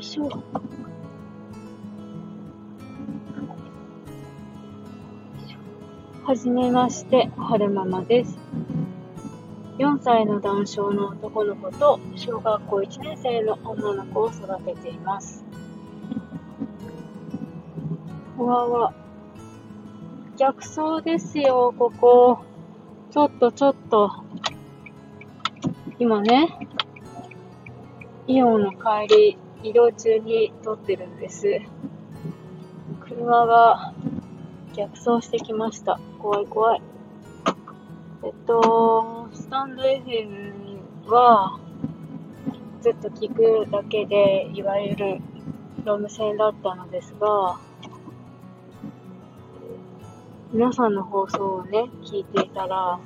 いしょ。はじめまして、はるままです。4歳の男性の男の子と小学校1年生の女の子を育てています。わわ。逆走ですよ、ここ。ちょっとちょっと。今ね、イオンの帰り、移動中に撮ってるんです。車が逆走してきました。怖い怖い。えっと、スタンド FM は、ずっと聞くだけで、いわゆるロム線だったのですが、皆さんの放送をね、聞いていたら、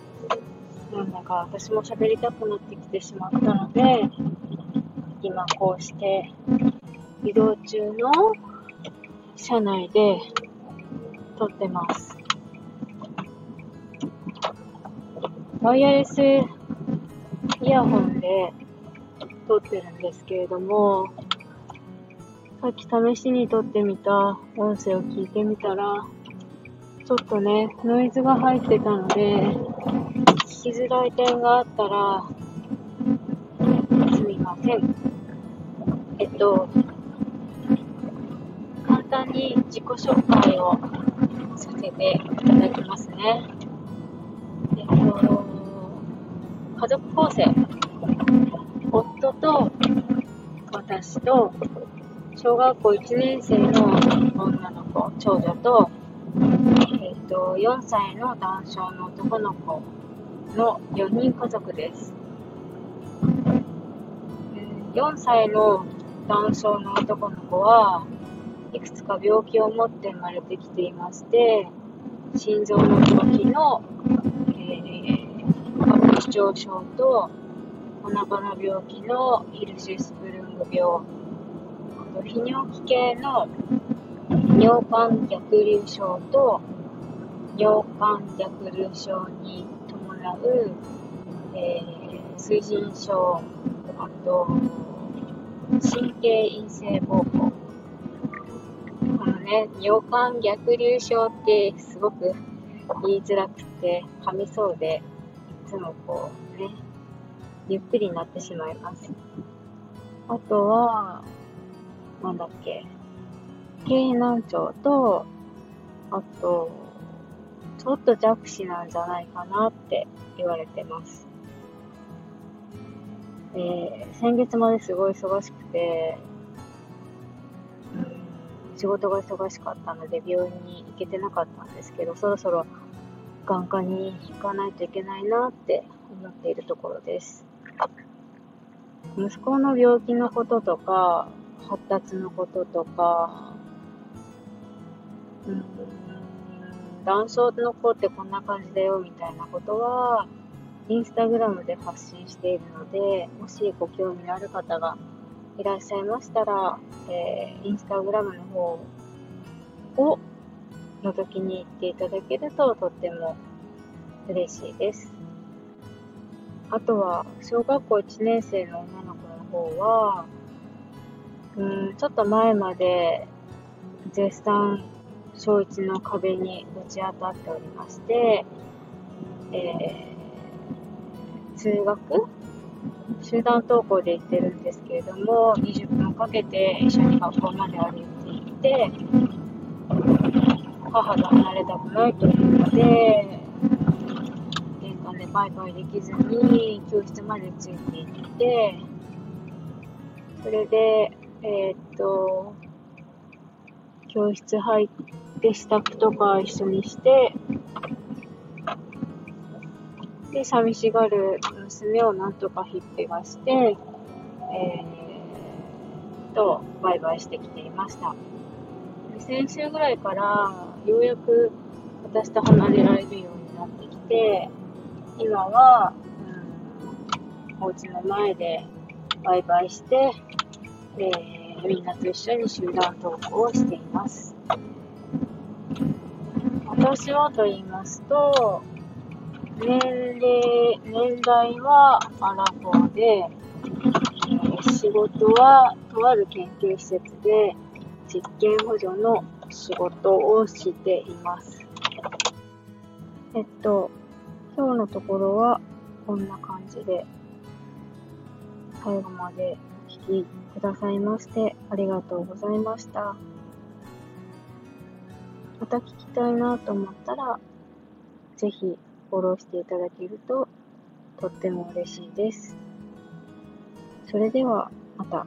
なんだか私も喋りたくなってきてしまったので、今こうして移動中の車内で撮ってます。ワイヤレスイヤホンで撮ってるんですけれども、さっき試しに撮ってみた音声を聞いてみたら、ちょっとね、ノイズが入ってたので、聞きづらい点があったら、すみません。えっと、簡単に自己紹介をさせていただきますね。えっと、家族構成。夫と私と小学校1年生の女の子、長女と、えっと、4歳の男性の男の子の4人家族です。4歳の男性の男の子はいくつか病気を持って生まれてきていまして、心臓の病気の、えー、症とお腹の病気のヒルシスプルング病、あと泌尿器系の尿管逆流症と尿管逆流症に伴う、えー、水腎症、あと、神経陰性膀胱。このね、尿管逆流症ってすごく言いづらくて噛みそうで、いつもこうね、ゆっくりになってしまいます。あとは、なんだっけ、経難聴と、あと、ちょっと弱視なんじゃないかなって言われてます。えー、先月まですごい忙しくて、うん、仕事が忙しかったので病院に行けてなかったんですけど、そろそろ眼科に行かないといけないなって思っているところです。息子の病気のこととか、発達のこととか、うん男性の子ってこんな感じだよみたいなことは、インスタグラムで発信しているので、もしご興味のある方がいらっしゃいましたら、えー、インスタグラムの方を覗きに行っていただけるととっても嬉しいです。あとは、小学校1年生の女の子の方は、うん、ちょっと前まで絶賛小1の壁にぶち当たっておりまして、えー、通学？集団登校で行ってるんですけれども、20分かけて一緒に学校まで歩いて行って、母と離れたくないというので、玄関でバイバイできずに教室までついて行って、それで、えー、っと、教室入って支度とか一緒にして、で、寂しがる娘をなんとか引っぺがして、えー、と、バイバイしてきていました。先週ぐらいからようやく私と離れられるようになってきて、今は、うん、お家の前でバイバイして、えーみんなと一緒に集団登校をしています。私はと言いますと、年齢、年代はアラフォーで、仕事は、とある研究施設で実験補助の仕事をしています。えっと、今日のところはこんな感じで、最後までお聴きくださいましてありがとうございました。また聞きたいなと思ったら、ぜひフォローしていただけるととっても嬉しいです。それではまた。